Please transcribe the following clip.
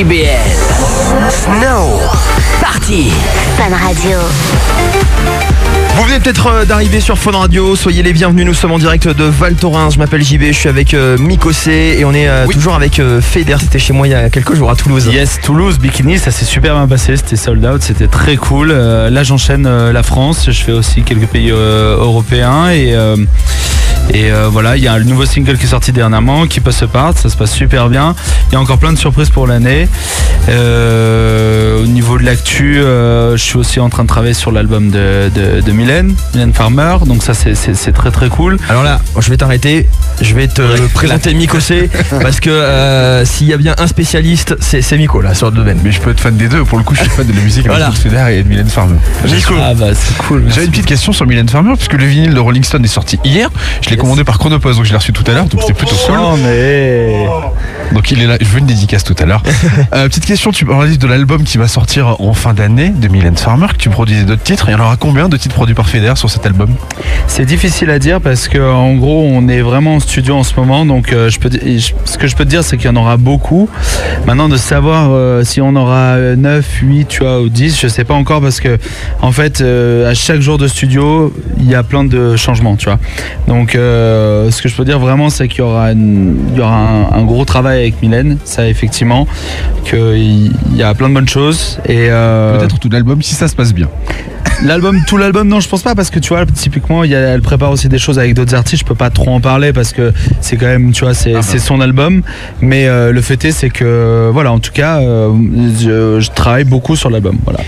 JBL. Snow. Party. Fun Radio. Vous venez peut-être euh, d'arriver sur Fun Radio, soyez les bienvenus, nous sommes en direct de Val Thorens, je m'appelle JB, je suis avec euh, Mikosé et on est euh, toujours avec euh, Feder, c'était chez moi il y a quelques jours à Toulouse. Yes, Toulouse, Bikini, ça s'est super bien passé, c'était sold out, c'était très cool. Euh, là, j'enchaîne euh, la France, je fais aussi quelques pays euh, européens et, euh, et euh, voilà, il y a un nouveau single qui est sorti dernièrement, qui passe part, ça se passe super bien. Il y a encore plein de surprises pour l'année. Euh, au niveau de l'actu, euh, je suis aussi en train de travailler sur l'album de, de, de Mylène, Mylène Farmer, donc ça c'est- très très cool. Alors là, je vais t'arrêter, je vais te présenter Mikosé parce que s'il y a bien un spécialiste, c'est Miko là sur le domaine. Mais je peux être fan des deux. Pour le coup, je suis fan de la musique Voilà. avec Feder et de Mylène Farmer. Miko. Ah bah c'est cool. J'avais une petite question sur Mylène Farmer, puisque le vinyle de Rolling Stone est sorti hier. Je l'ai commandé par Chronopost, donc je l'ai reçu tout à l'heure, donc c'est plutôt cool. Oh, mais... Donc il est là, je veux une dédicace tout à l'heure. Euh, petite question, tu parlais de l'album qui va sortir en fin d'année de Mylène Farmer, que tu produisais d'autres titres. Il y en aura combien de titres produits par Feder sur cet album? C'est difficile à dire parce que en gros on est vraiment en studio en ce moment donc euh, je peux di- et je- ce que je peux te dire c'est qu'il y en aura beaucoup. Maintenant de savoir euh, si on aura euh, 9, 8 tu vois ou 10, je sais pas encore parce que en fait à chaque jour de studio, il y a plein de changements, tu vois. Donc euh, ce que je peux dire vraiment c'est qu'il y aura une- il y aura un, un gros travail avec Mylène, ça effectivement qu'il y a plein de bonnes choses et euh, Peut-être tout l'album si ça se passe bien. L'album, tout l'album, non, je pense pas parce que tu vois, typiquement, il y a- elle prépare aussi des choses avec d'autres artistes. Je peux pas trop en parler parce que c'est quand même, tu vois, c'est c'est son album. Mais euh, le fait est, c'est que, voilà, en tout cas, je, je travaille beaucoup sur l'album. Voilà.